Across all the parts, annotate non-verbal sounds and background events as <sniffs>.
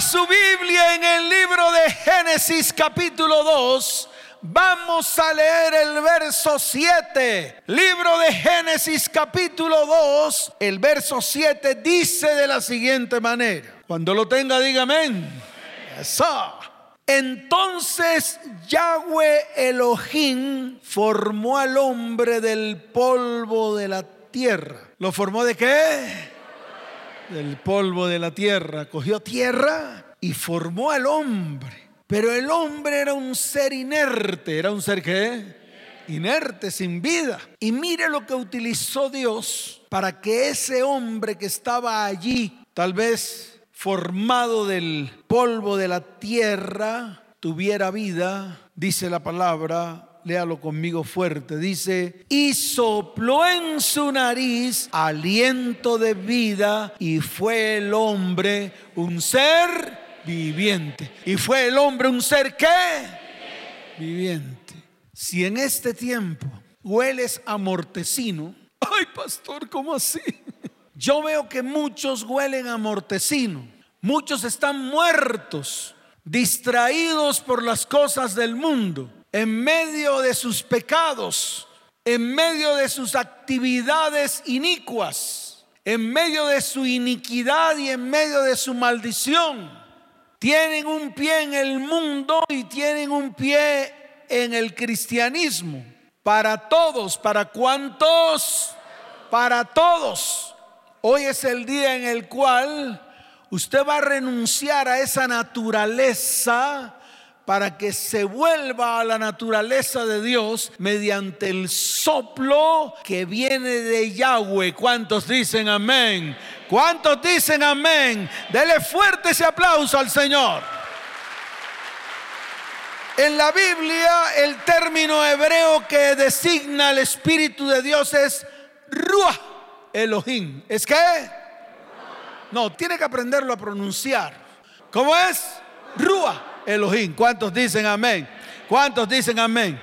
Su Biblia en el libro de Génesis capítulo 2. Vamos a leer el verso 7. Libro de Génesis capítulo 2. El verso 7 dice de la siguiente manera. Cuando lo tenga, dígame. Eso. Entonces Yahweh Elohim formó al hombre del polvo de la tierra. ¿Lo formó de qué? Del polvo de la tierra. Cogió tierra y formó al hombre. Pero el hombre era un ser inerte. ¿Era un ser qué? Inerte, sin vida. Y mire lo que utilizó Dios para que ese hombre que estaba allí, tal vez formado del polvo de la tierra, tuviera vida, dice la palabra, léalo conmigo fuerte, dice, y sopló en su nariz aliento de vida y fue el hombre un ser viviente. ¿Y fue el hombre un ser qué? Viviente. Si en este tiempo hueles a mortecino, ay pastor, ¿cómo así? Yo veo que muchos huelen a mortecino. Muchos están muertos, distraídos por las cosas del mundo, en medio de sus pecados, en medio de sus actividades inicuas, en medio de su iniquidad y en medio de su maldición. Tienen un pie en el mundo y tienen un pie en el cristianismo. Para todos, ¿para cuántos? Para todos. Hoy es el día en el cual usted va a renunciar a esa naturaleza para que se vuelva a la naturaleza de Dios mediante el soplo que viene de Yahweh. ¿Cuántos dicen amén? ¿Cuántos dicen amén? Dele fuerte ese aplauso al Señor. En la Biblia el término hebreo que designa el Espíritu de Dios es Ruah Elohim. ¿Es qué? No, tiene que aprenderlo a pronunciar. ¿Cómo es? Rúa Elohim. ¿Cuántos dicen amén? ¿Cuántos dicen amén?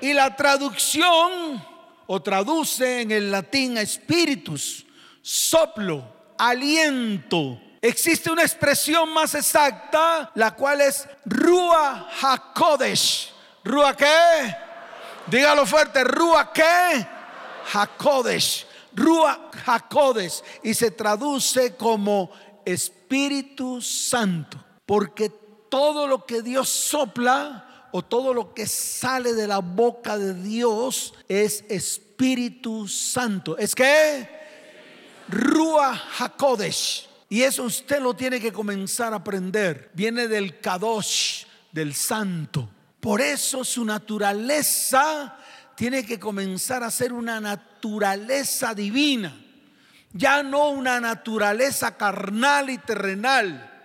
Y la traducción o traduce en el latín espíritus, soplo, aliento. Existe una expresión más exacta, la cual es Rúa Hakodesh. ¿Rúa qué? Dígalo fuerte, ¿Rúa qué? Hakodesh. Rúa Jacodes y se traduce como Espíritu Santo, porque todo lo que Dios sopla o todo lo que sale de la boca de Dios es Espíritu Santo. ¿Es que? Rúa Jacodes. Y eso usted lo tiene que comenzar a aprender. Viene del Kadosh, del Santo. Por eso su naturaleza tiene que comenzar a ser una naturaleza divina, ya no una naturaleza carnal y terrenal.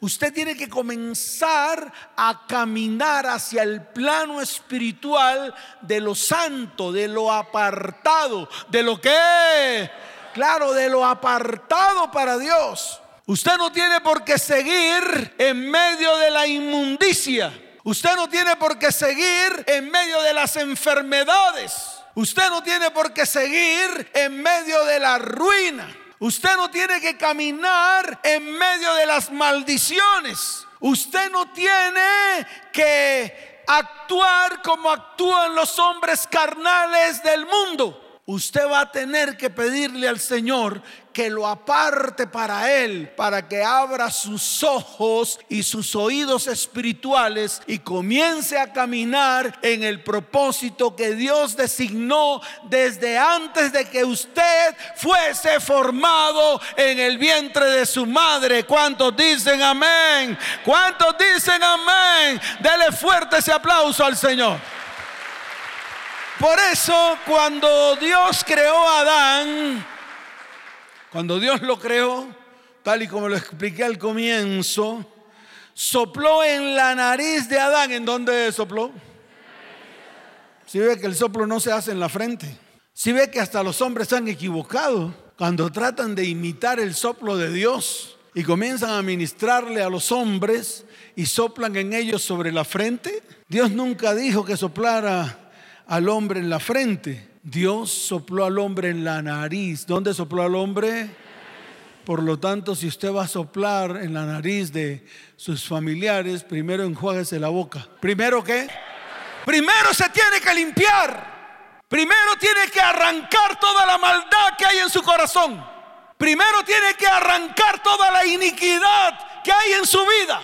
Usted tiene que comenzar a caminar hacia el plano espiritual de lo santo, de lo apartado, de lo que, claro, de lo apartado para Dios. Usted no tiene por qué seguir en medio de la inmundicia. Usted no tiene por qué seguir en medio de las enfermedades. Usted no tiene por qué seguir en medio de la ruina. Usted no tiene que caminar en medio de las maldiciones. Usted no tiene que actuar como actúan los hombres carnales del mundo usted va a tener que pedirle al Señor que lo aparte para Él, para que abra sus ojos y sus oídos espirituales y comience a caminar en el propósito que Dios designó desde antes de que usted fuese formado en el vientre de su madre. ¿Cuántos dicen amén? ¿Cuántos dicen amén? Dele fuerte ese aplauso al Señor. Por eso cuando Dios creó a Adán, cuando Dios lo creó, tal y como lo expliqué al comienzo, sopló en la nariz de Adán. ¿En dónde sopló? Si ve que el soplo no se hace en la frente. Si ve que hasta los hombres se han equivocado cuando tratan de imitar el soplo de Dios y comienzan a ministrarle a los hombres y soplan en ellos sobre la frente. Dios nunca dijo que soplara al hombre en la frente. Dios sopló al hombre en la nariz. ¿Dónde sopló al hombre? Por lo tanto, si usted va a soplar en la nariz de sus familiares, primero enjuáguese la boca. ¿Primero qué? Primero se tiene que limpiar. Primero tiene que arrancar toda la maldad que hay en su corazón. Primero tiene que arrancar toda la iniquidad que hay en su vida.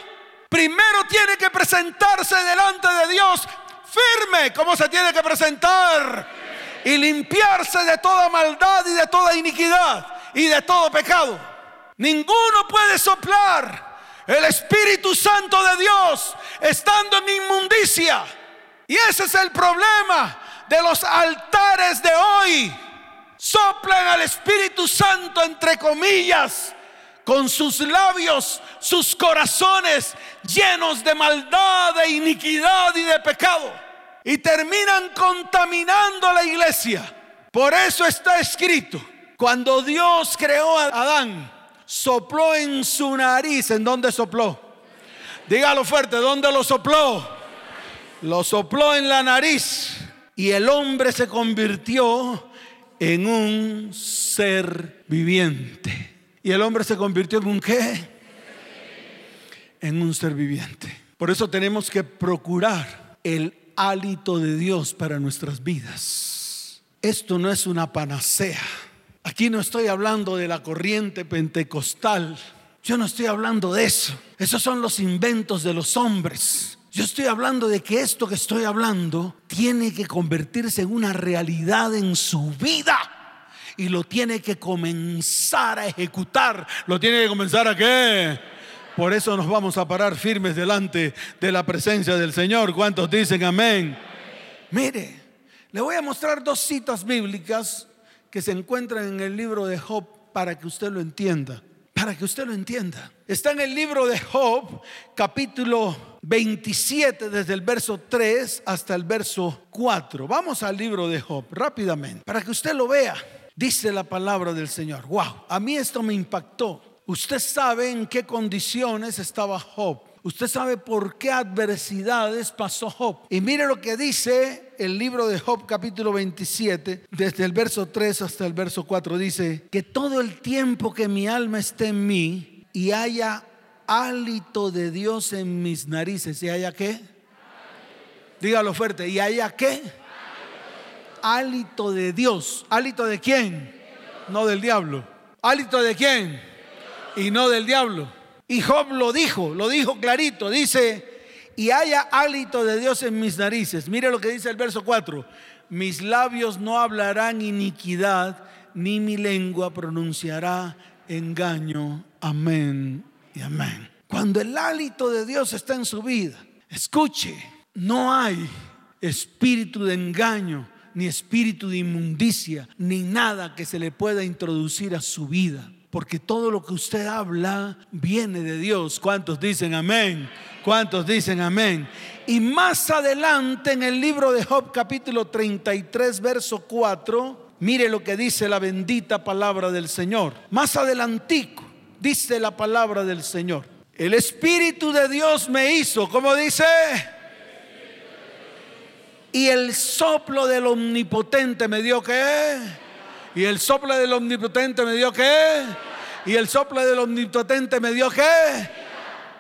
Primero tiene que presentarse delante de Dios firme. ¿Cómo se tiene que presentar? Y limpiarse de toda maldad y de toda iniquidad y de todo pecado. Ninguno puede soplar el Espíritu Santo de Dios estando en inmundicia. Y ese es el problema de los altares de hoy. Soplan al Espíritu Santo entre comillas con sus labios, sus corazones llenos de maldad, de iniquidad y de pecado. Y terminan contaminando la iglesia. Por eso está escrito, cuando Dios creó a Adán, sopló en su nariz. ¿En dónde sopló? Dígalo fuerte, ¿dónde lo sopló? Lo sopló en la nariz. Y el hombre se convirtió en un ser viviente. Y el hombre se convirtió en un qué? En un ser viviente. Por eso tenemos que procurar el hálito de Dios para nuestras vidas. Esto no es una panacea. Aquí no estoy hablando de la corriente pentecostal. Yo no estoy hablando de eso. Esos son los inventos de los hombres. Yo estoy hablando de que esto que estoy hablando tiene que convertirse en una realidad en su vida y lo tiene que comenzar a ejecutar. ¿Lo tiene que comenzar a qué? Por eso nos vamos a parar firmes delante de la presencia del Señor. ¿Cuántos dicen amén? Mire, le voy a mostrar dos citas bíblicas que se encuentran en el libro de Job para que usted lo entienda. Para que usted lo entienda. Está en el libro de Job, capítulo 27, desde el verso 3 hasta el verso 4. Vamos al libro de Job rápidamente, para que usted lo vea. Dice la palabra del Señor. Wow, a mí esto me impactó. Usted sabe en qué condiciones estaba Job. Usted sabe por qué adversidades pasó Job. Y mire lo que dice el libro de Job capítulo 27, desde el verso 3 hasta el verso 4. Dice, que todo el tiempo que mi alma esté en mí y haya hálito de Dios en mis narices, ¿y haya qué? Dígalo fuerte, ¿y haya qué? hálito de Dios. ¿Hálito de quién? No del diablo. ¿Hálito de quién? Y no del diablo. Y Job lo dijo, lo dijo clarito. Dice, y haya hálito de Dios en mis narices. Mire lo que dice el verso 4. Mis labios no hablarán iniquidad, ni mi lengua pronunciará engaño. Amén y amén. Cuando el hálito de Dios está en su vida, escuche, no hay espíritu de engaño, ni espíritu de inmundicia, ni nada que se le pueda introducir a su vida. Porque todo lo que usted habla viene de Dios. ¿Cuántos dicen amén? ¿Cuántos dicen amén? Y más adelante en el libro de Job capítulo 33 verso 4, mire lo que dice la bendita palabra del Señor. Más adelantico dice la palabra del Señor. El Espíritu de Dios me hizo, como dice, y el soplo del omnipotente me dio qué. Y el soplo del omnipotente me dio qué. Y el soplo del omnipotente me dio qué.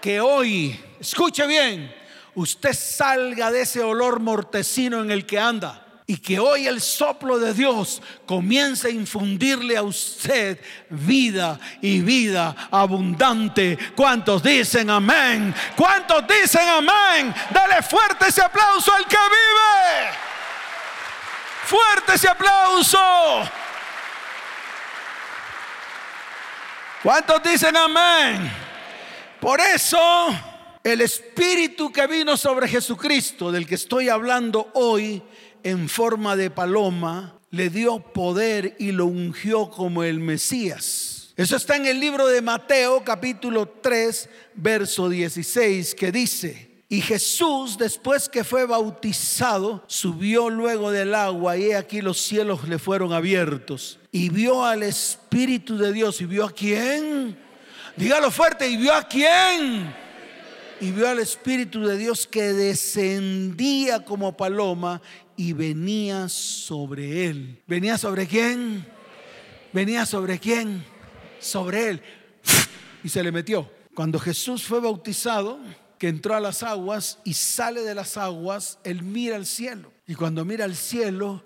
Que hoy, escuche bien, usted salga de ese olor mortecino en el que anda y que hoy el soplo de Dios comience a infundirle a usted vida y vida abundante. ¿Cuántos dicen amén? ¿Cuántos dicen amén? Dale fuerte ese aplauso al que vive. Fuerte ese aplauso. ¿Cuántos dicen amén? Por eso el Espíritu que vino sobre Jesucristo, del que estoy hablando hoy, en forma de paloma, le dio poder y lo ungió como el Mesías. Eso está en el libro de Mateo capítulo 3, verso 16, que dice, y Jesús, después que fue bautizado, subió luego del agua y aquí los cielos le fueron abiertos. Y vio al Espíritu de Dios. ¿Y vio a quién? Dígalo fuerte. ¿Y vio a quién? Y vio al Espíritu de Dios que descendía como paloma y venía sobre él. ¿Venía sobre quién? ¿Venía sobre quién? Sobre él. y se le metió. Cuando Jesús fue bautizado, que entró a las aguas y sale de las aguas, él mira al cielo. Y cuando mira al cielo,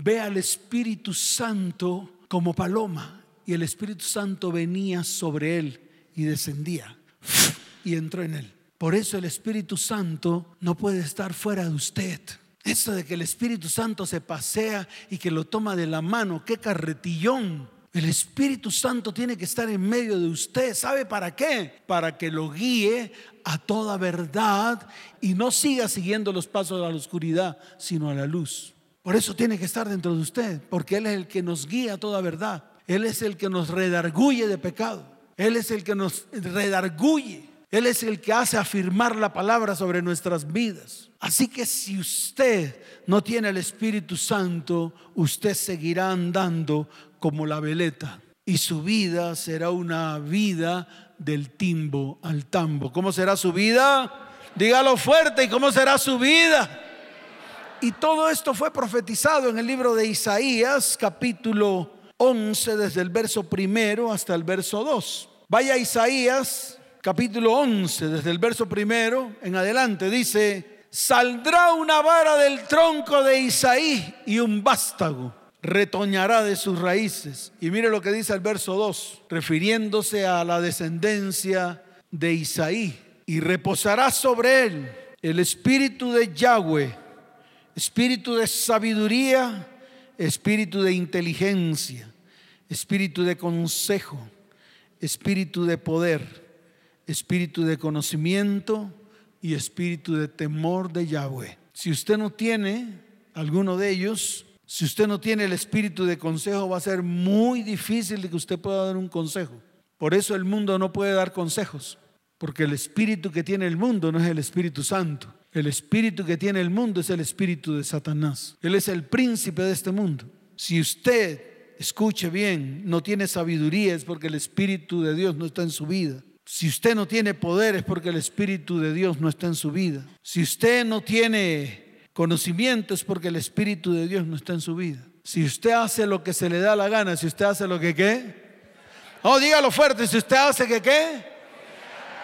ve al Espíritu Santo como paloma. Y el Espíritu Santo venía sobre él y descendía <sniffs> y entró en él. Por eso el Espíritu Santo no puede estar fuera de usted. Eso de que el Espíritu Santo se pasea y que lo toma de la mano, qué carretillón. El Espíritu Santo tiene que estar en medio de usted. ¿Sabe para qué? Para que lo guíe a toda verdad y no siga siguiendo los pasos de la oscuridad, sino a la luz. Por eso tiene que estar dentro de usted, porque Él es el que nos guía a toda verdad. Él es el que nos redarguye de pecado. Él es el que nos redarguye. Él es el que hace afirmar la palabra sobre nuestras vidas. Así que si usted no tiene el Espíritu Santo, usted seguirá andando como la veleta y su vida será una vida del timbo al tambo. ¿Cómo será su vida? Dígalo fuerte, ¿y cómo será su vida? Y todo esto fue profetizado en el libro de Isaías, capítulo 11, desde el verso primero hasta el verso 2. Vaya Isaías, capítulo 11, desde el verso primero en adelante, dice, saldrá una vara del tronco de Isaí y un vástago retoñará de sus raíces. Y mire lo que dice el verso 2, refiriéndose a la descendencia de Isaí. Y reposará sobre él el espíritu de Yahweh, espíritu de sabiduría, espíritu de inteligencia, espíritu de consejo, espíritu de poder, espíritu de conocimiento y espíritu de temor de Yahweh. Si usted no tiene alguno de ellos, si usted no tiene el espíritu de consejo, va a ser muy difícil de que usted pueda dar un consejo. Por eso el mundo no puede dar consejos, porque el espíritu que tiene el mundo no es el Espíritu Santo. El espíritu que tiene el mundo es el espíritu de Satanás. Él es el príncipe de este mundo. Si usted, escuche bien, no tiene sabiduría es porque el espíritu de Dios no está en su vida. Si usted no tiene poder es porque el espíritu de Dios no está en su vida. Si usted no tiene Conocimiento es porque el Espíritu de Dios no está en su vida. Si usted hace lo que se le da la gana, si usted hace lo que qué, oh, dígalo fuerte, si usted hace que qué,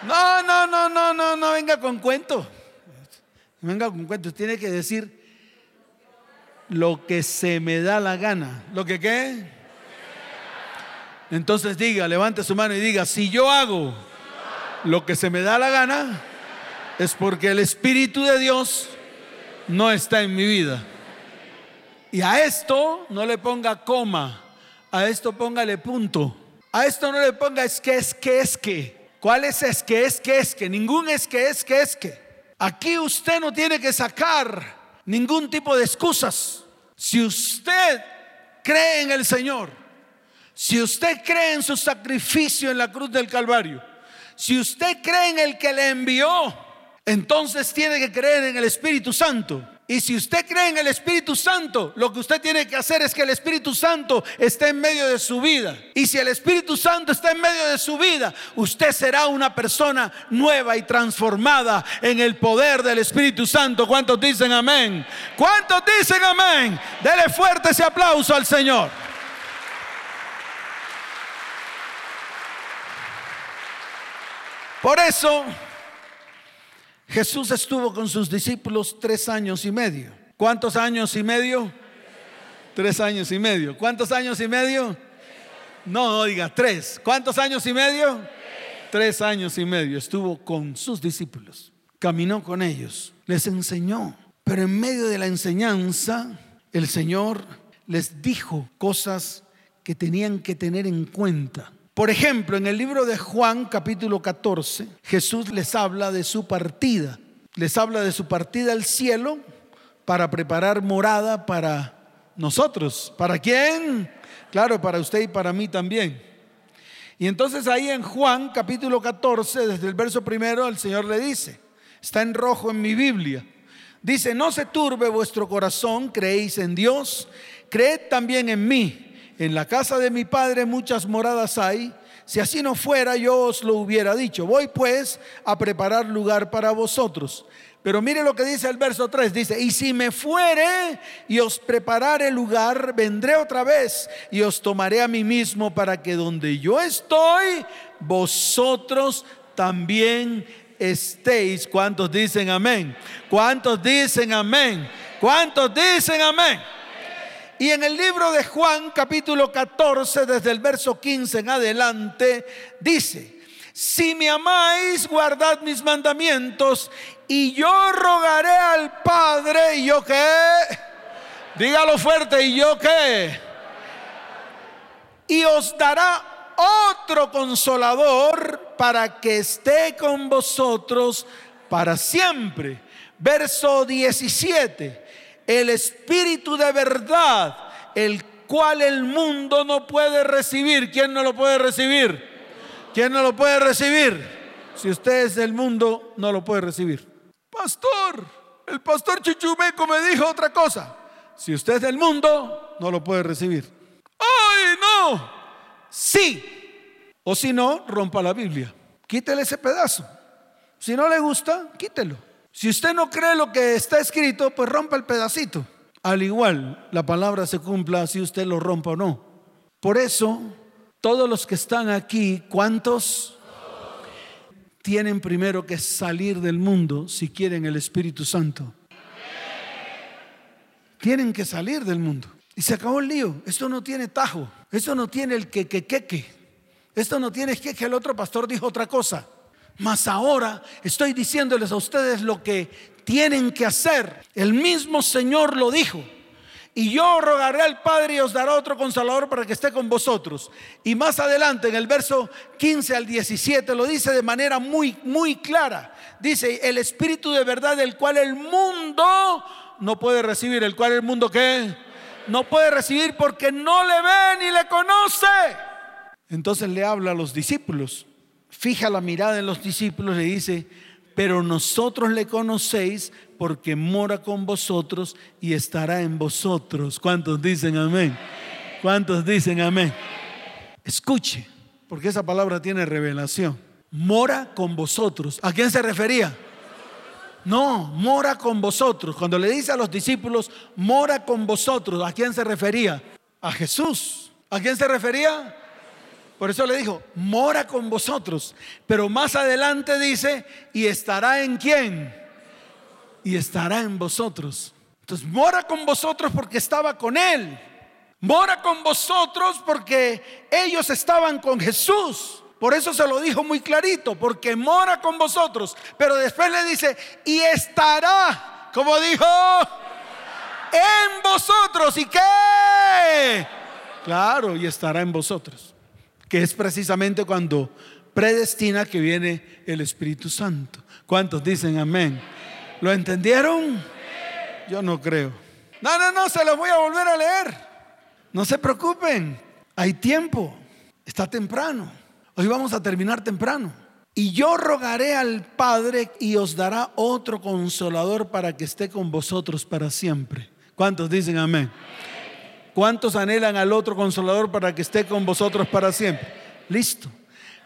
no, no, no, no, no, no venga con cuento. Venga con cuento, tiene que decir lo que se me da la gana. ¿Lo que qué? Entonces diga, levante su mano y diga, si yo hago lo que se me da la gana, es porque el Espíritu de Dios no está en mi vida. Y a esto no le ponga coma, a esto póngale punto. A esto no le ponga es que, es que, es que. ¿Cuál es es que, es que, es que? Ningún es que, es que, es que. Aquí usted no tiene que sacar ningún tipo de excusas. Si usted cree en el Señor, si usted cree en su sacrificio en la cruz del Calvario, si usted cree en el que le envió, entonces tiene que creer en el Espíritu Santo. Y si usted cree en el Espíritu Santo, lo que usted tiene que hacer es que el Espíritu Santo esté en medio de su vida. Y si el Espíritu Santo está en medio de su vida, usted será una persona nueva y transformada en el poder del Espíritu Santo. ¿Cuántos dicen amén? ¿Cuántos dicen amén? Dele fuerte ese aplauso al Señor. Por eso Jesús estuvo con sus discípulos tres años y medio. ¿Cuántos años y medio? Tres años y medio. ¿Cuántos años y medio? No, no diga tres. ¿Cuántos años y medio? Tres años y medio estuvo con sus discípulos. Caminó con ellos. Les enseñó. Pero en medio de la enseñanza, el Señor les dijo cosas que tenían que tener en cuenta. Por ejemplo, en el libro de Juan capítulo 14, Jesús les habla de su partida. Les habla de su partida al cielo para preparar morada para nosotros. ¿Para quién? Claro, para usted y para mí también. Y entonces ahí en Juan capítulo 14, desde el verso primero, el Señor le dice, está en rojo en mi Biblia, dice, no se turbe vuestro corazón, creéis en Dios, creed también en mí. En la casa de mi padre muchas moradas hay. Si así no fuera, yo os lo hubiera dicho. Voy pues a preparar lugar para vosotros. Pero mire lo que dice el verso 3. Dice, y si me fuere y os preparare lugar, vendré otra vez y os tomaré a mí mismo para que donde yo estoy, vosotros también estéis. ¿Cuántos dicen amén? ¿Cuántos dicen amén? ¿Cuántos dicen amén? Y en el libro de Juan capítulo 14, desde el verso 15 en adelante, dice, si me amáis, guardad mis mandamientos y yo rogaré al Padre, ¿y yo qué? Dígalo fuerte, ¿y yo qué? Y os dará otro consolador para que esté con vosotros para siempre. Verso 17 el Espíritu de verdad, el cual el mundo no puede recibir. ¿Quién no lo puede recibir? ¿Quién no lo puede recibir? Si usted es del mundo, no lo puede recibir. Pastor, el pastor Chichumeco me dijo otra cosa. Si usted es del mundo, no lo puede recibir. ¡Ay, no! Sí. O si no, rompa la Biblia. Quítele ese pedazo. Si no le gusta, quítelo. Si usted no cree lo que está escrito, pues rompa el pedacito. Al igual, la palabra se cumpla si usted lo rompa o no. Por eso, todos los que están aquí, ¿cuántos? Tienen primero que salir del mundo si quieren el Espíritu Santo. Tienen que salir del mundo. Y se acabó el lío. Esto no tiene tajo. Esto no tiene el que, que, que, que. Esto no tiene que, que el otro pastor dijo otra cosa. Mas ahora estoy diciéndoles a ustedes lo que tienen que hacer. El mismo Señor lo dijo. Y yo rogaré al Padre y os dará otro consolador para que esté con vosotros. Y más adelante, en el verso 15 al 17, lo dice de manera muy, muy clara. Dice, el Espíritu de verdad, el cual el mundo no puede recibir. ¿El cual el mundo qué? No puede recibir porque no le ve ni le conoce. Entonces le habla a los discípulos fija la mirada en los discípulos y le dice, pero nosotros le conocéis porque mora con vosotros y estará en vosotros. ¿Cuántos dicen amén? ¿Cuántos dicen amén? Escuche, porque esa palabra tiene revelación. Mora con vosotros. ¿A quién se refería? No, mora con vosotros. Cuando le dice a los discípulos, mora con vosotros, ¿a quién se refería? A Jesús. ¿A quién se refería? Por eso le dijo, mora con vosotros. Pero más adelante dice, ¿y estará en quién? Y estará en vosotros. Entonces, mora con vosotros porque estaba con él. Mora con vosotros porque ellos estaban con Jesús. Por eso se lo dijo muy clarito, porque mora con vosotros. Pero después le dice, y estará, como dijo, en vosotros. ¿Y qué? Claro, y estará en vosotros que es precisamente cuando predestina que viene el Espíritu Santo. ¿Cuántos dicen amén? ¿Lo entendieron? Yo no creo. No, no, no, se los voy a volver a leer. No se preocupen, hay tiempo, está temprano. Hoy vamos a terminar temprano. Y yo rogaré al Padre y os dará otro consolador para que esté con vosotros para siempre. ¿Cuántos dicen amén? ¿Cuántos anhelan al otro consolador para que esté con vosotros para siempre? Listo.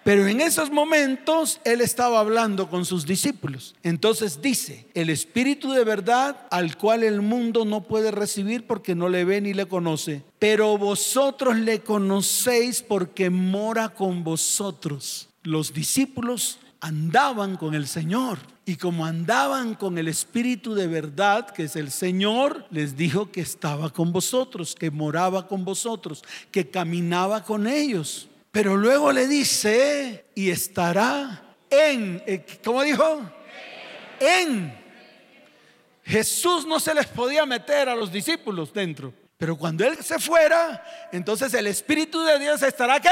Pero en esos momentos él estaba hablando con sus discípulos. Entonces dice, el Espíritu de verdad al cual el mundo no puede recibir porque no le ve ni le conoce, pero vosotros le conocéis porque mora con vosotros. Los discípulos andaban con el Señor. Y como andaban con el Espíritu de verdad, que es el Señor, les dijo que estaba con vosotros, que moraba con vosotros, que caminaba con ellos. Pero luego le dice, y estará en, eh, ¿cómo dijo? En. Jesús no se les podía meter a los discípulos dentro. Pero cuando Él se fuera, entonces el Espíritu de Dios estará qué?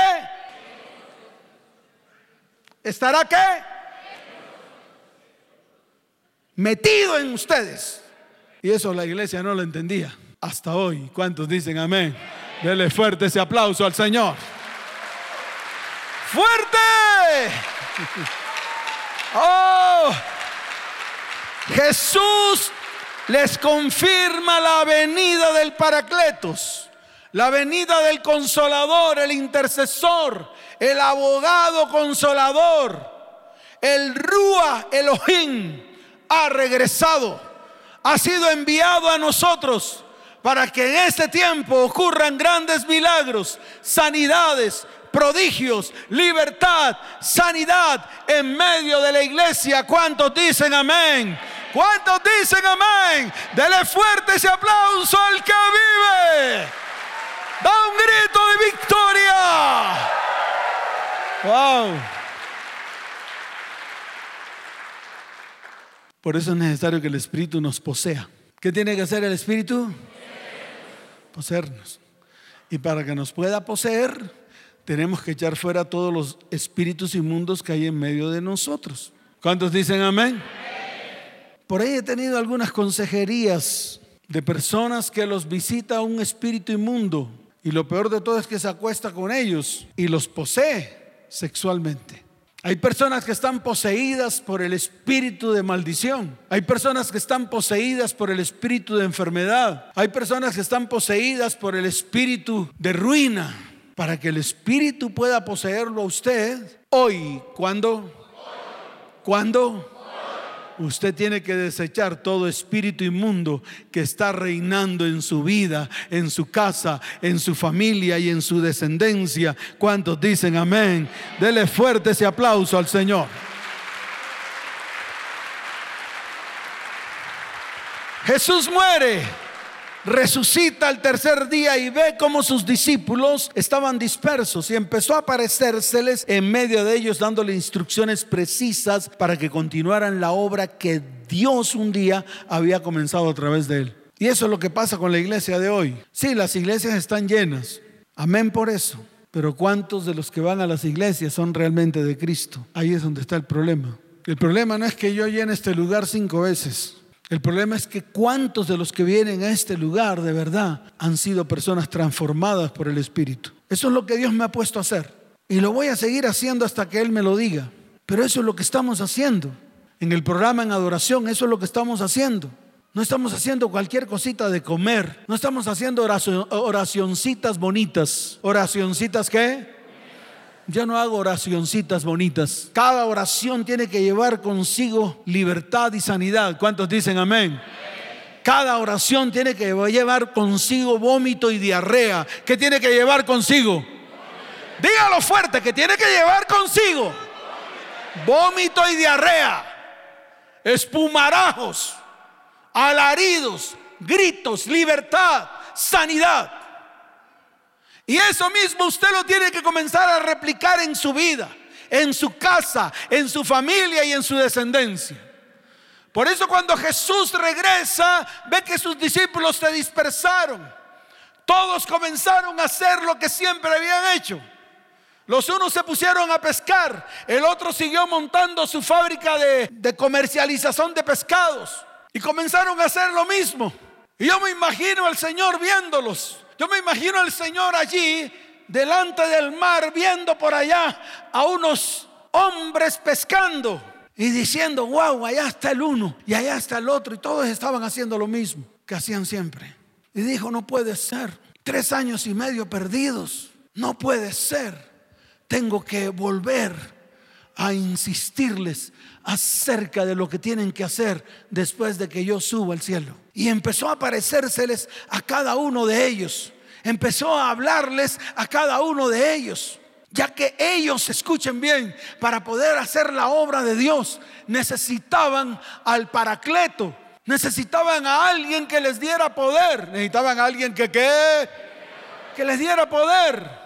¿Estará qué? Metido en ustedes. Y eso la iglesia no lo entendía. Hasta hoy. ¿Cuántos dicen amén? Dele fuerte ese aplauso al Señor. ¡Fuerte! <laughs> ¡Oh! Jesús les confirma la venida del Paracletos, la venida del Consolador, el intercesor, el abogado consolador, el Rúa Elohim, ha regresado, ha sido enviado a nosotros para que en este tiempo ocurran grandes milagros, sanidades, prodigios, libertad, sanidad en medio de la iglesia. ¿Cuántos dicen amén? ¿Cuántos dicen amén? Dele fuerte ese aplauso al que vive. Da un grito de victoria. Wow. Por eso es necesario que el Espíritu nos posea. ¿Qué tiene que hacer el Espíritu? Poseernos. Y para que nos pueda poseer, tenemos que echar fuera todos los espíritus inmundos que hay en medio de nosotros. ¿Cuántos dicen amén? Por ahí he tenido algunas consejerías de personas que los visita un espíritu inmundo y lo peor de todo es que se acuesta con ellos y los posee sexualmente. Hay personas que están poseídas por el espíritu de maldición. Hay personas que están poseídas por el espíritu de enfermedad. Hay personas que están poseídas por el espíritu de ruina. Para que el espíritu pueda poseerlo a usted hoy, ¿cuándo? ¿Cuándo? Usted tiene que desechar todo espíritu inmundo que está reinando en su vida, en su casa, en su familia y en su descendencia. ¿Cuántos dicen amén? Dele fuerte ese aplauso al Señor. Jesús muere resucita al tercer día y ve cómo sus discípulos estaban dispersos y empezó a aparecérseles en medio de ellos dándole instrucciones precisas para que continuaran la obra que Dios un día había comenzado a través de él. Y eso es lo que pasa con la iglesia de hoy. Sí, las iglesias están llenas. Amén por eso. Pero ¿cuántos de los que van a las iglesias son realmente de Cristo? Ahí es donde está el problema. El problema no es que yo llene este lugar cinco veces. El problema es que cuántos de los que vienen a este lugar de verdad han sido personas transformadas por el Espíritu. Eso es lo que Dios me ha puesto a hacer. Y lo voy a seguir haciendo hasta que Él me lo diga. Pero eso es lo que estamos haciendo. En el programa en adoración, eso es lo que estamos haciendo. No estamos haciendo cualquier cosita de comer. No estamos haciendo oracioncitas bonitas. ¿Oracioncitas qué? Ya no hago oracioncitas bonitas. Cada oración tiene que llevar consigo libertad y sanidad. ¿Cuántos dicen amén? Cada oración tiene que llevar consigo vómito y diarrea. ¿Qué tiene que llevar consigo? Dígalo fuerte, que tiene que llevar consigo vómito y diarrea, espumarajos, alaridos, gritos, libertad, sanidad. Y eso mismo usted lo tiene que comenzar a replicar en su vida, en su casa, en su familia y en su descendencia. Por eso cuando Jesús regresa, ve que sus discípulos se dispersaron. Todos comenzaron a hacer lo que siempre habían hecho. Los unos se pusieron a pescar, el otro siguió montando su fábrica de, comercialización de pescados y comenzaron a hacer lo mismo. Y yo me imagino al Señor viéndolos yo me imagino al Señor allí, delante del mar, viendo por allá a unos hombres pescando y diciendo, wow, allá está el uno y allá está el otro. Y todos estaban haciendo lo mismo que hacían siempre. Y dijo, no puede ser. Tres años y medio perdidos. No puede ser. Tengo que volver a insistirles acerca de lo que tienen que hacer después de que yo suba al cielo. Y empezó a aparecérseles a cada uno de ellos. Empezó a hablarles a cada uno de ellos. Ya que ellos, escuchen bien, para poder hacer la obra de Dios, necesitaban al paracleto. Necesitaban a alguien que les diera poder. Necesitaban a alguien que qué? Que les diera poder.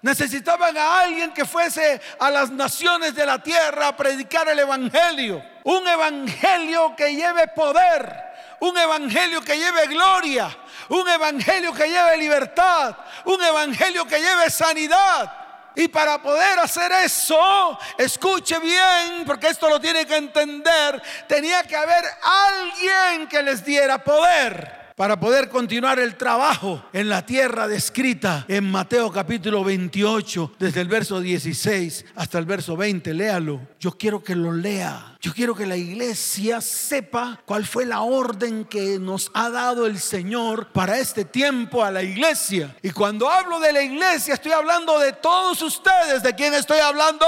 Necesitaban a alguien que fuese a las naciones de la tierra a predicar el Evangelio. Un Evangelio que lleve poder un evangelio que lleve gloria, un evangelio que lleve libertad, un evangelio que lleve sanidad. Y para poder hacer eso, escuche bien, porque esto lo tiene que entender, tenía que haber alguien que les diera poder para poder continuar el trabajo en la tierra descrita en Mateo capítulo 28, desde el verso 16 hasta el verso 20. Léalo. Yo quiero que lo lea. Yo quiero que la iglesia sepa cuál fue la orden que nos ha dado el Señor para este tiempo a la iglesia. Y cuando hablo de la iglesia, estoy hablando de todos ustedes. ¿De quién estoy hablando?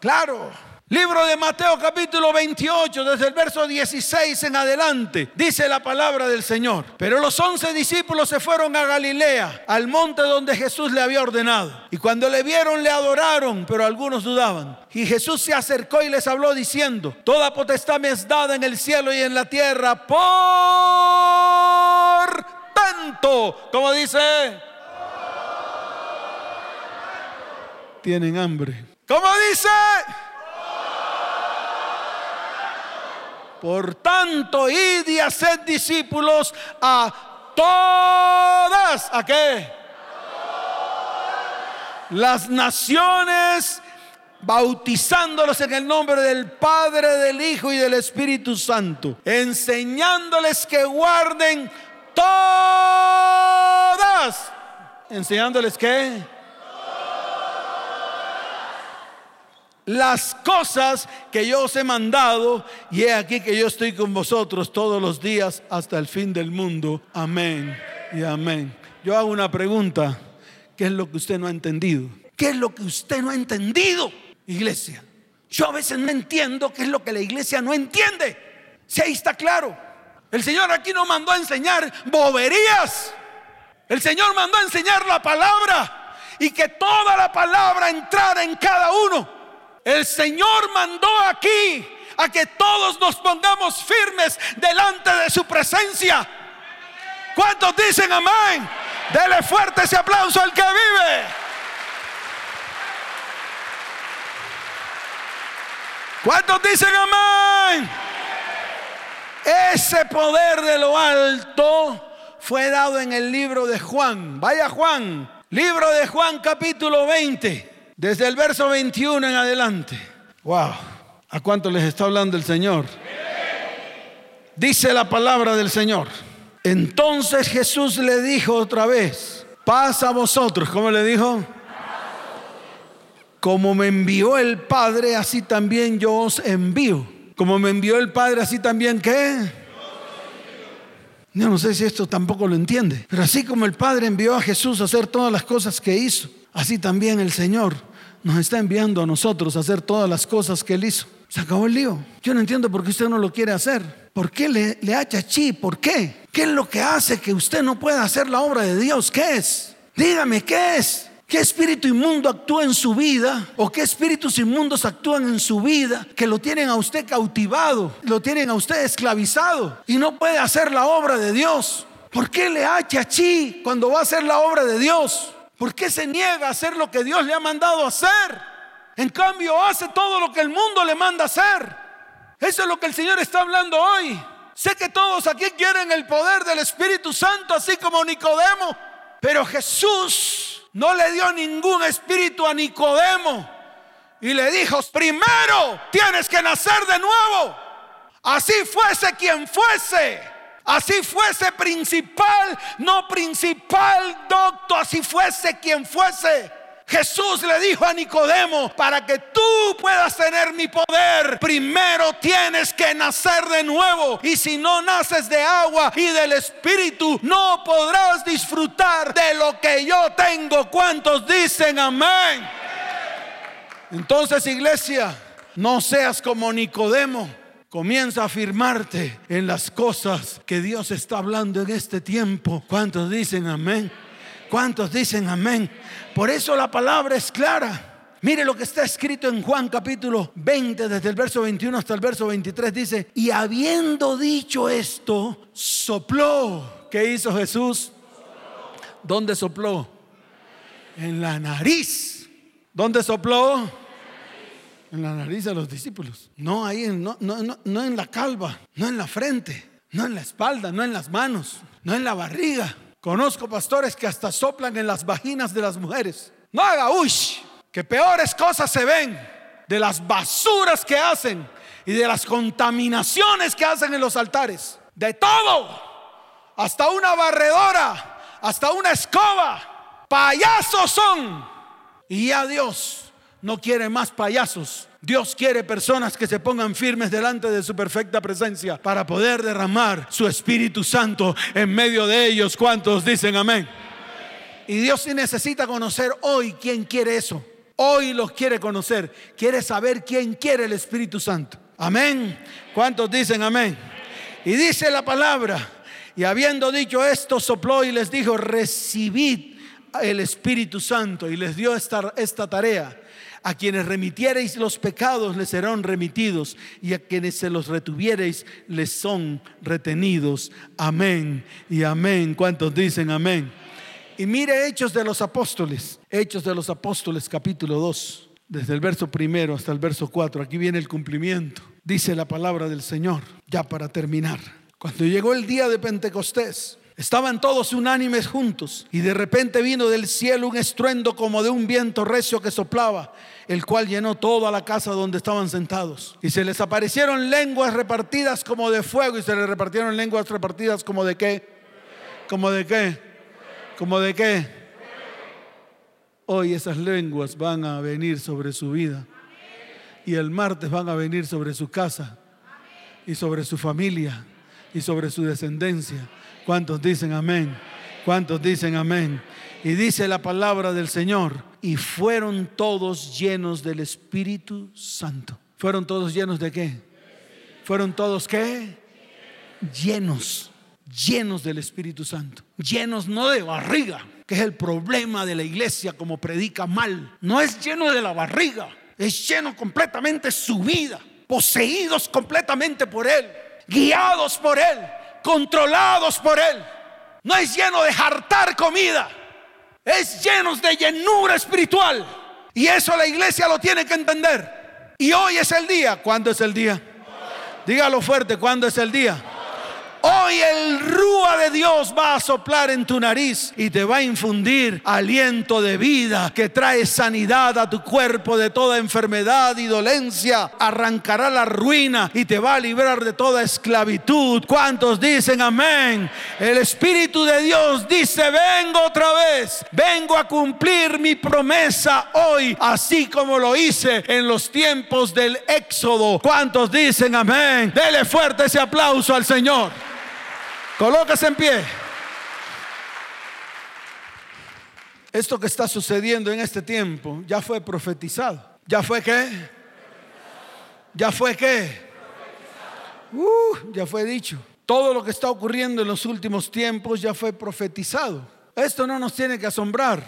Claro. Libro de Mateo capítulo 28, desde el verso 16 en adelante, dice la palabra del Señor. Pero los once discípulos se fueron a Galilea, al monte donde Jesús le había ordenado. Y cuando le vieron le adoraron, pero algunos dudaban. Y Jesús se acercó y les habló diciendo, Toda potestad me es dada en el cielo y en la tierra. Por tanto, como dice, tienen hambre. ¿Cómo dice? Por tanto, id y haced discípulos a todas. ¿A qué? Las naciones bautizándolos en el nombre del Padre, del Hijo y del Espíritu Santo, enseñándoles que guarden todas. Enseñándoles que las cosas que yo os he mandado y he aquí que yo estoy con vosotros todos los días hasta el fin del mundo. Amén y amén. Yo hago una pregunta. ¿Qué es lo que usted no ha entendido? ¿Qué es lo que usted no ha entendido, iglesia? Yo a veces no entiendo qué es lo que la iglesia no entiende. Si ahí está claro. El Señor aquí no mandó a enseñar boberías. El Señor mandó a enseñar la palabra y que toda la palabra entrara en cada uno. El Señor mandó aquí a que todos nos pongamos firmes delante de su presencia. ¿Cuántos dicen amén? Dele fuerte ese aplauso al que vive. ¿Cuántos dicen amén? Ese poder de lo alto fue dado en el libro de Juan. Vaya Juan, libro de Juan capítulo 20. Desde el verso 21 en adelante. Wow. ¿A cuánto les está hablando el Señor? Dice la palabra del Señor. Entonces Jesús le dijo otra vez, pasa a vosotros. ¿Cómo le dijo? Como me envió el Padre, así también yo os envío. Como me envió el Padre, así también qué. Yo no sé si esto tampoco lo entiende. Pero así como el Padre envió a Jesús a hacer todas las cosas que hizo, así también el Señor nos está enviando a nosotros a hacer todas las cosas que Él hizo. Se acabó el lío. Yo no entiendo por qué usted no lo quiere hacer. ¿Por qué le, le hacha chi? ¿Por qué? ¿Qué es lo que hace que usted no pueda hacer la obra de Dios? ¿Qué es? Dígame, ¿qué es? ¿Qué espíritu inmundo actúa en su vida? ¿O qué espíritus inmundos actúan en su vida que lo tienen a usted cautivado, lo tienen a usted esclavizado y no puede hacer la obra de Dios? ¿Por qué le hacha chi cuando va a hacer la obra de Dios? ¿Por qué se niega a hacer lo que Dios le ha mandado hacer? En cambio, hace todo lo que el mundo le manda hacer. Eso es lo que el Señor está hablando hoy. Sé que todos aquí quieren el poder del Espíritu Santo, así como Nicodemo. Pero Jesús no le dio ningún espíritu a Nicodemo. Y le dijo, primero tienes que nacer de nuevo. Así fuese quien fuese. Así fuese principal, no principal doctor, así fuese quien fuese. Jesús le dijo a Nicodemo, para que tú puedas tener mi poder, primero tienes que nacer de nuevo. Y si no naces de agua y del Espíritu, no podrás disfrutar de lo que yo tengo. ¿Cuántos dicen amén? Entonces, iglesia, no seas como Nicodemo Comienza a afirmarte en las cosas que Dios está hablando en este tiempo. ¿Cuántos dicen amén? ¿Cuántos dicen amén? Por eso la palabra es clara. Mire lo que está escrito en Juan capítulo 20, desde el verso 21 hasta el verso 23, dice, y habiendo dicho esto, sopló. ¿Qué hizo Jesús? ¿Dónde sopló? En la nariz. ¿Dónde sopló? En la nariz de los discípulos. No ahí, no, no, en la calva, no en la frente, no en la espalda, no en las manos, no en la barriga. Conozco pastores que hasta soplan en las vaginas de las mujeres. No haga ush, que peores cosas se ven de las basuras que hacen y de las contaminaciones que hacen en los altares. De todo, hasta una barredora, hasta una escoba. Payasos son. Y a Dios no quiere más payasos. Dios quiere personas que se pongan firmes delante de su perfecta presencia para poder derramar su Espíritu Santo en medio de ellos. ¿Cuántos dicen amén? Y Dios sí necesita conocer hoy quién quiere eso. Hoy los quiere conocer. Quiere saber quién quiere el Espíritu Santo. Amén. ¿Cuántos dicen amén? Y dice la palabra. Y habiendo dicho esto, sopló y les dijo, recibid el Espíritu Santo. Y les dio esta, esta tarea. A quienes remitiereis los pecados les serán remitidos y a quienes se los retuviereis les son retenidos. Amén y amén. ¿Cuántos dicen amén? Y mire Hechos de los Apóstoles, Hechos de los Apóstoles capítulo 2, desde el verso primero hasta el verso 4. Aquí viene el cumplimiento. Dice la palabra del Señor, ya para terminar. Cuando llegó el día de Pentecostés, Estaban todos unánimes juntos y de repente vino del cielo un estruendo como de un viento recio que soplaba, el cual llenó toda la casa donde estaban sentados. Y se les aparecieron lenguas repartidas como de fuego y se les repartieron lenguas repartidas como de qué? ¿Como de qué? ¿Como de qué? Hoy esas lenguas van a venir sobre su vida y el martes van a venir sobre su casa y sobre su familia y sobre su descendencia ¿Cuántos dicen amén? ¿Cuántos dicen amén? Y dice la palabra del Señor, y fueron todos llenos del Espíritu Santo. ¿Fueron todos llenos de qué? ¿Fueron todos qué? Llenos, llenos del Espíritu Santo. Llenos no de barriga, que es el problema de la iglesia como predica mal. No es lleno de la barriga, es lleno completamente su vida, poseídos completamente por Él, guiados por Él controlados por Él. No es lleno de jartar comida, es lleno de llenura espiritual. Y eso la iglesia lo tiene que entender. Y hoy es el día. ¿Cuándo es el día? Dígalo fuerte, ¿cuándo es el día? Hoy el rúa de Dios va a soplar en tu nariz y te va a infundir aliento de vida que trae sanidad a tu cuerpo de toda enfermedad y dolencia. Arrancará la ruina y te va a librar de toda esclavitud. ¿Cuántos dicen amén? El Espíritu de Dios dice, vengo otra vez, vengo a cumplir mi promesa hoy, así como lo hice en los tiempos del Éxodo. ¿Cuántos dicen amén? Dele fuerte ese aplauso al Señor. Colóquese en pie. Esto que está sucediendo en este tiempo ya fue profetizado. ¿Ya fue qué? ¿Ya fue qué? Uh, ya fue dicho. Todo lo que está ocurriendo en los últimos tiempos ya fue profetizado. Esto no nos tiene que asombrar.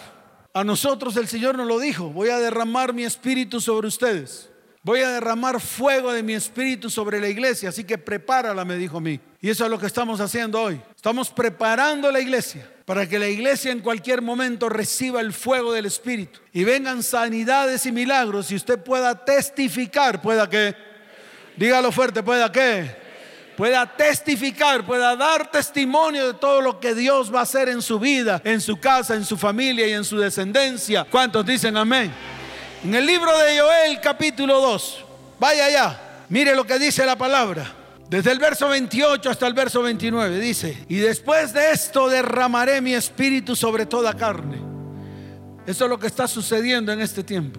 A nosotros el Señor nos lo dijo. Voy a derramar mi espíritu sobre ustedes. Voy a derramar fuego de mi espíritu sobre la iglesia, así que prepárala, me dijo a mí. Y eso es lo que estamos haciendo hoy. Estamos preparando la iglesia para que la iglesia en cualquier momento reciba el fuego del espíritu y vengan sanidades y milagros y usted pueda testificar, pueda que, dígalo fuerte, pueda que, pueda testificar, pueda dar testimonio de todo lo que Dios va a hacer en su vida, en su casa, en su familia y en su descendencia. ¿Cuántos dicen amén? En el libro de Joel capítulo 2, vaya allá, mire lo que dice la palabra. Desde el verso 28 hasta el verso 29 dice, y después de esto derramaré mi espíritu sobre toda carne. Eso es lo que está sucediendo en este tiempo.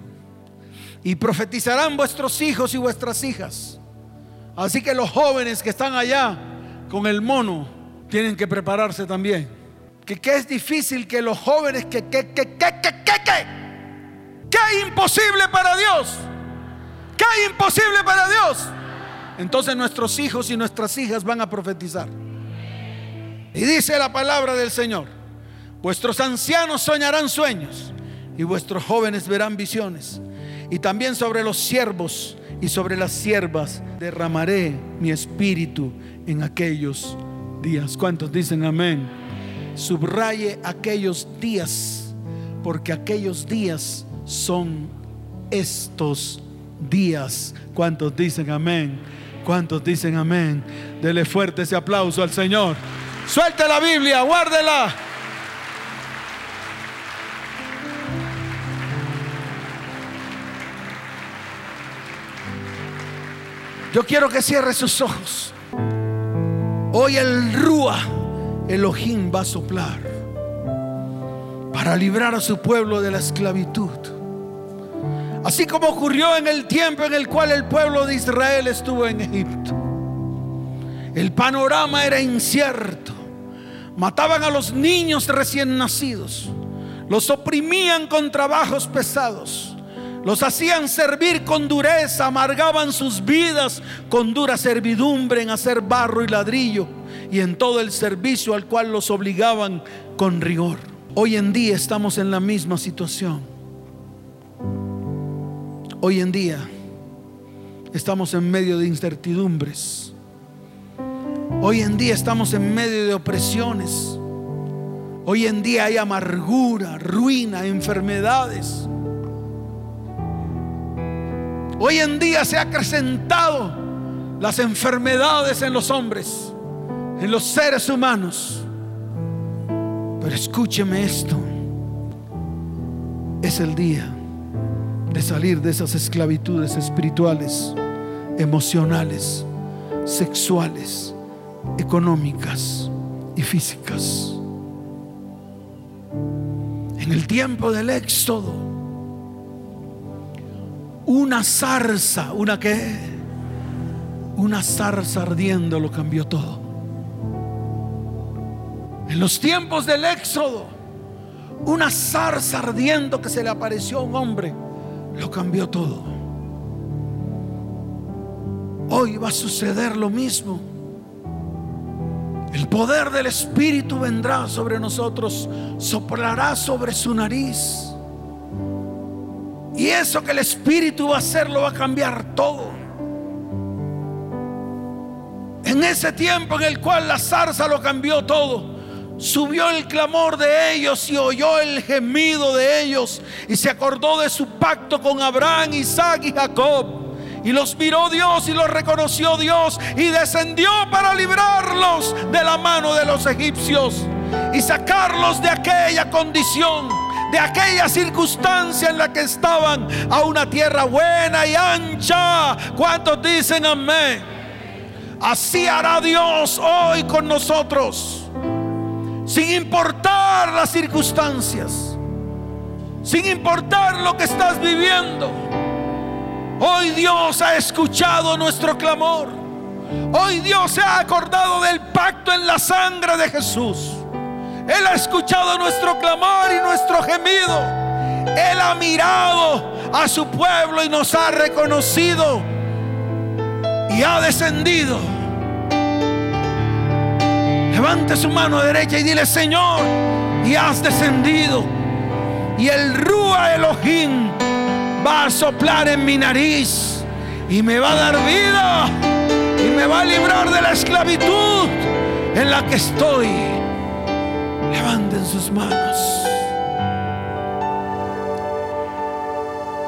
Y profetizarán vuestros hijos y vuestras hijas. Así que los jóvenes que están allá con el mono tienen que prepararse también. Que, que es difícil que los jóvenes que, que, que, que, que, que, que ¿Qué imposible para Dios? ¿Qué imposible para Dios? Entonces nuestros hijos y nuestras hijas van a profetizar. Y dice la palabra del Señor, vuestros ancianos soñarán sueños y vuestros jóvenes verán visiones. Y también sobre los siervos y sobre las siervas derramaré mi espíritu en aquellos días. ¿Cuántos dicen amén? Subraye aquellos días, porque aquellos días son estos días. ¿Cuántos dicen amén? ¿Cuántos dicen amén? Dele fuerte ese aplauso al Señor. Suelte la Biblia, guárdela. Yo quiero que cierre sus ojos. Hoy el Rúa Elohim va a soplar para librar a su pueblo de la esclavitud. Así como ocurrió en el tiempo en el cual el pueblo de Israel estuvo en Egipto. El panorama era incierto. Mataban a los niños recién nacidos. Los oprimían con trabajos pesados. Los hacían servir con dureza, amargaban sus vidas con dura servidumbre en hacer barro y ladrillo y en todo el servicio al cual los obligaban con rigor. Hoy en día estamos en la misma situación. Hoy en día estamos en medio de incertidumbres. Hoy en día estamos en medio de opresiones. Hoy en día hay amargura, ruina, enfermedades. Hoy en día se ha acrecentado las enfermedades en los hombres, en los seres humanos. Pero escúcheme esto. Es el día de salir de esas esclavitudes espirituales, emocionales, sexuales, económicas y físicas. En el tiempo del éxodo, una zarza, ¿una qué? Una zarza ardiendo lo cambió todo. En los tiempos del Éxodo, una zarza ardiendo que se le apareció a un hombre, lo cambió todo. Hoy va a suceder lo mismo. El poder del Espíritu vendrá sobre nosotros, soplará sobre su nariz y eso que el Espíritu va a hacer lo va a cambiar todo. En ese tiempo en el cual la zarza lo cambió todo, subió el clamor de ellos y oyó el gemido de ellos y se acordó de su pacto con Abraham, Isaac y Jacob. Y los miró Dios y los reconoció Dios y descendió para librarlos de la mano de los egipcios y sacarlos de aquella condición de aquella circunstancia en la que estaban a una tierra buena y ancha. ¿Cuántos dicen amén? Así hará Dios hoy con nosotros, sin importar las circunstancias, sin importar lo que estás viviendo. Hoy Dios ha escuchado nuestro clamor. Hoy Dios se ha acordado del pacto en la sangre de Jesús. Él ha escuchado nuestro clamor y nuestro gemido. Él ha mirado a su pueblo y nos ha reconocido y ha descendido. Levante su mano derecha y dile, Señor, y has descendido. Y el Rúa Elohim va a soplar en mi nariz y me va a dar vida y me va a librar de la esclavitud en la que estoy. Levanten sus manos.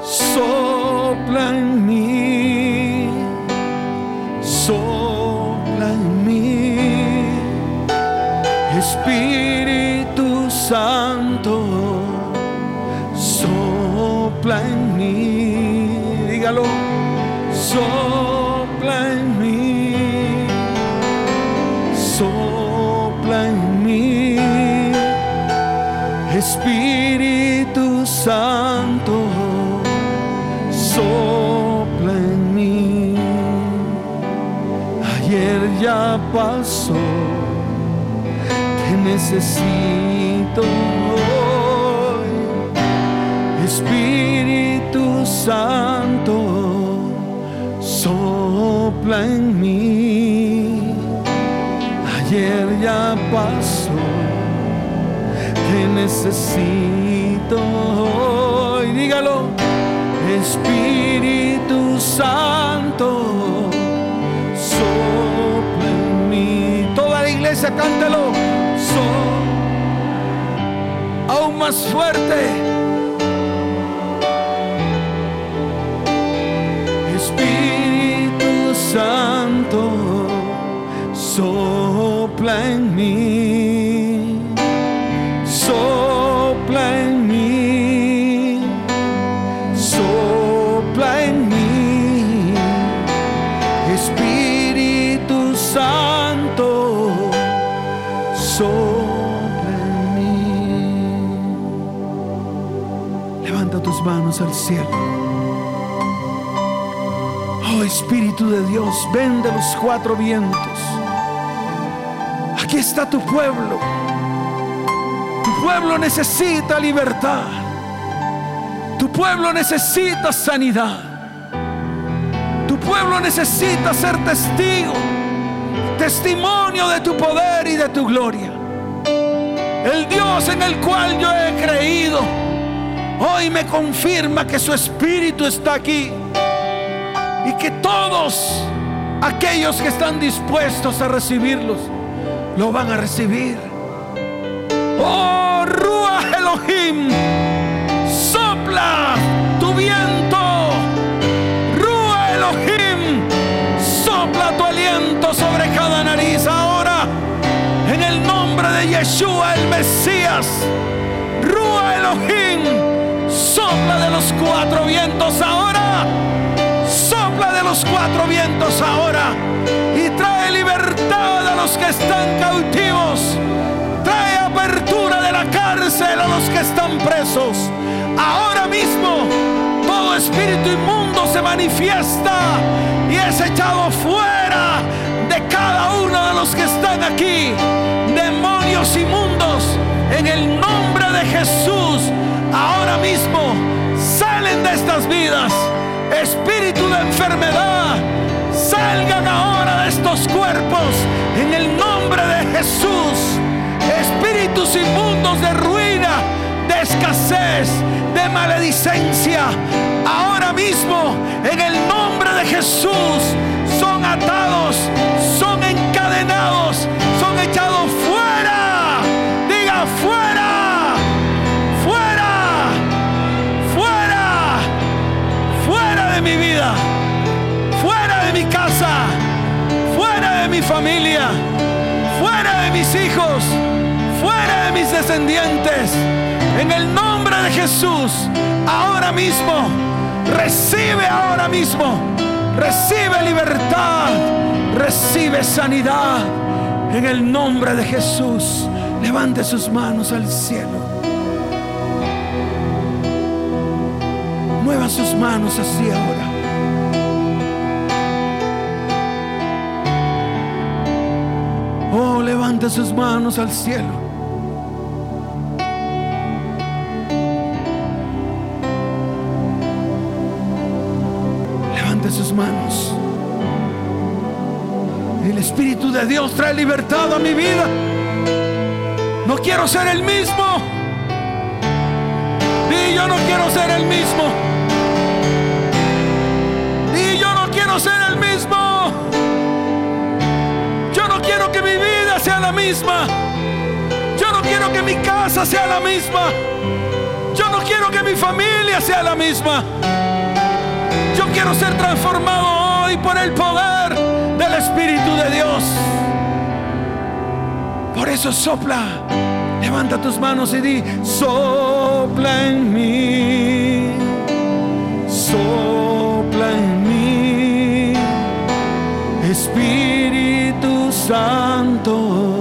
Sopla en mí, ya pasó, te necesito hoy, Espíritu Santo, sopla en mí. Ayer ya pasó, te necesito hoy, dígalo, Espíritu Santo, iglesia cántalo, so- aún más fuerte. Espíritu Santo, sopla en mí, Oh Espíritu de Dios, ven de los cuatro vientos. Aquí está tu pueblo. Tu pueblo necesita libertad. Tu pueblo necesita sanidad. Tu pueblo necesita ser testigo, testimonio de tu poder y de tu gloria. El Dios en el cual yo he creído, hoy me confirma que su espíritu está aquí y que todos aquellos que están dispuestos a recibirlos, lo van a recibir. Oh, Ruach Elohim, sopla tu viento. Ruach Elohim, sopla tu aliento sobre cada nariz ahora. En el nombre de Yeshua el Mesías. Cuatro vientos ahora. Sopla de los cuatro vientos ahora. Y trae libertad a los que están cautivos trae apertura de la cárcel a los que están presos. Ahora mismo todo espíritu inmundo se manifiesta y es echado fuera de cada uno de los que están aquí. Demonios inmundos en el nombre de Jesús. Ahora mismo de estas vidas. Espíritu de enfermedad, salgan ahora de estos cuerpos en el nombre de Jesús espíritus inmundos de ruina, de escasez, de maledicencia, ahora mismo en el nombre de Jesús son atados, son encadenados, fuera de mi familia, fuera de mis hijos fuera de mis descendientes. En el nombre de Jesús, ahora mismo, recibe ahora mismo, recibe libertad, recibe sanidad. En el nombre de Jesús, levante sus manos al cielo. Mueva sus manos así ahora. Levante sus manos al cielo. sus manos. El Espíritu de Dios trae libertad a mi vida. No quiero ser el mismo. Y yo no quiero ser el mismo. Y yo no quiero ser el mismo. La misma. Yo no quiero que mi casa sea la misma. Yo no quiero que mi familia sea la misma quiero ser transformado hoy por el poder del Espíritu de Dios. Por eso sopla. Levanta tus manos y di, sopla en mí. Sopla en mí. Espíritu Santo.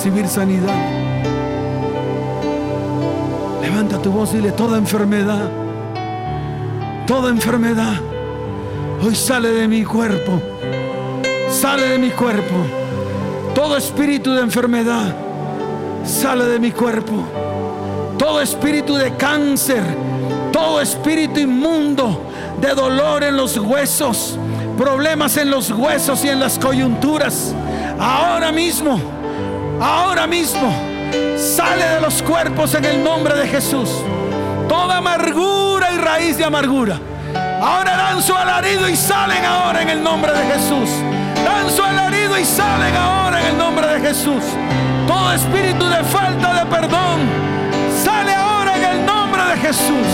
Recibir sanidad. Levanta tu voz y dile toda enfermedad, toda enfermedad, hoy sale de mi cuerpo, sale de mi cuerpo. Todo espíritu de enfermedad sale de mi cuerpo. Todo espíritu de cáncer, todo espíritu inmundo de dolor en los huesos, problemas en los huesos y en las coyunturas. Ahora mismo ahora mismo sale de los cuerpos en el nombre de Jesús. Toda amargura y raíz de amargura. Ahora dan su alarido y salen ahora en el nombre de Jesús. Dan su alarido y salen ahora en el nombre de Jesús. Todo espíritu de falta de perdón sale ahora en el nombre de Jesús.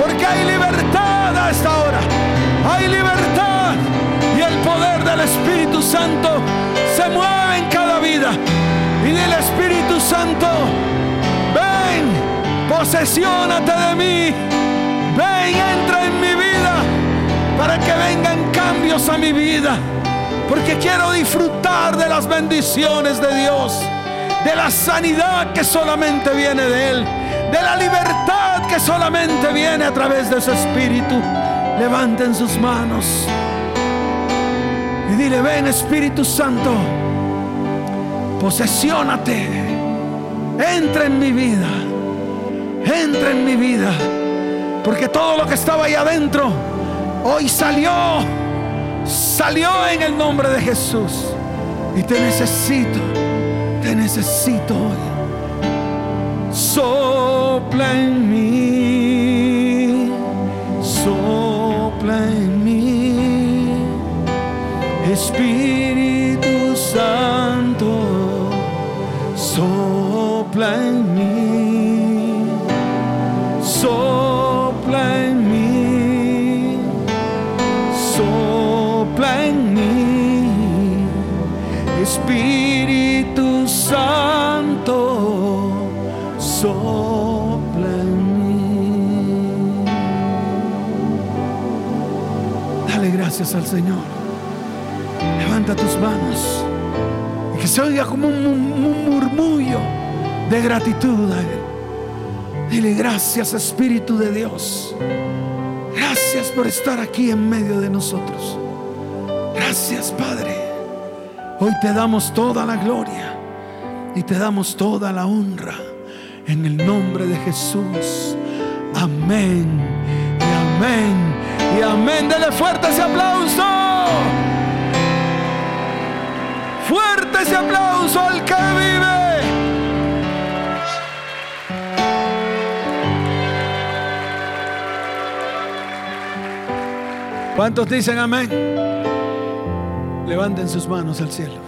Porque hay libertad a esta hora. Hay libertad. Y el poder del Espíritu Santo se mueve en cada vida. Y del Espíritu Santo, ven, posesiónate de mí. Ven, entra en mi vida para que vengan cambios a mi vida. porque quiero disfrutar de las bendiciones de Dios, de la sanidad que solamente viene de Él, de la libertad que solamente viene a través de su Espíritu. Levanten sus manos y dile, ven Espíritu Santo, posesiónate, entra en mi vida, entra en mi vida, porque todo lo que estaba ahí adentro, hoy salió. Salió en el nombre de Jesús. Y te necesito, te necesito hoy. Sopla en mí, sopla en mí, Espíritu Santo, Al Señor. Levanta tus manos y que se oiga como un, un murmullo de gratitud a Él. Dile gracias Espíritu de Dios. Gracias por estar aquí en medio de nosotros. Gracias Padre. Hoy te damos toda la gloria y te damos toda la honra en el nombre de Jesús. Amén y amén y amén. Dele fuerte ese aplauso. Fuerte ese aplauso al que vive. ¿Cuántos dicen amén? Levanten sus manos al cielo.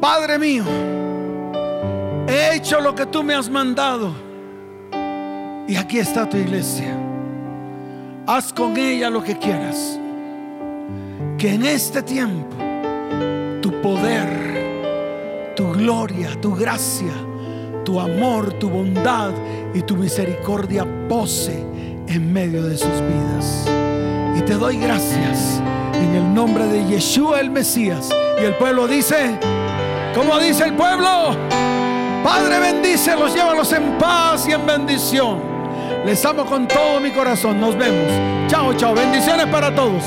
Padre mío, he hecho lo que tú me has mandado. Y aquí está tu iglesia. Haz con ella lo que quieras. Que en este tiempo tu poder, tu gloria, tu gracia, tu amor, tu bondad y tu misericordia pose en medio de sus vidas. Y te doy gracias en el nombre de Yeshua el Mesías. Y el pueblo dice, como dice el pueblo, Padre bendícelos, llévalos en paz y en bendición. Les amo con todo mi corazón. Nos vemos. Chao, chao. Bendiciones para todos.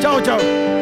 Chao, chao.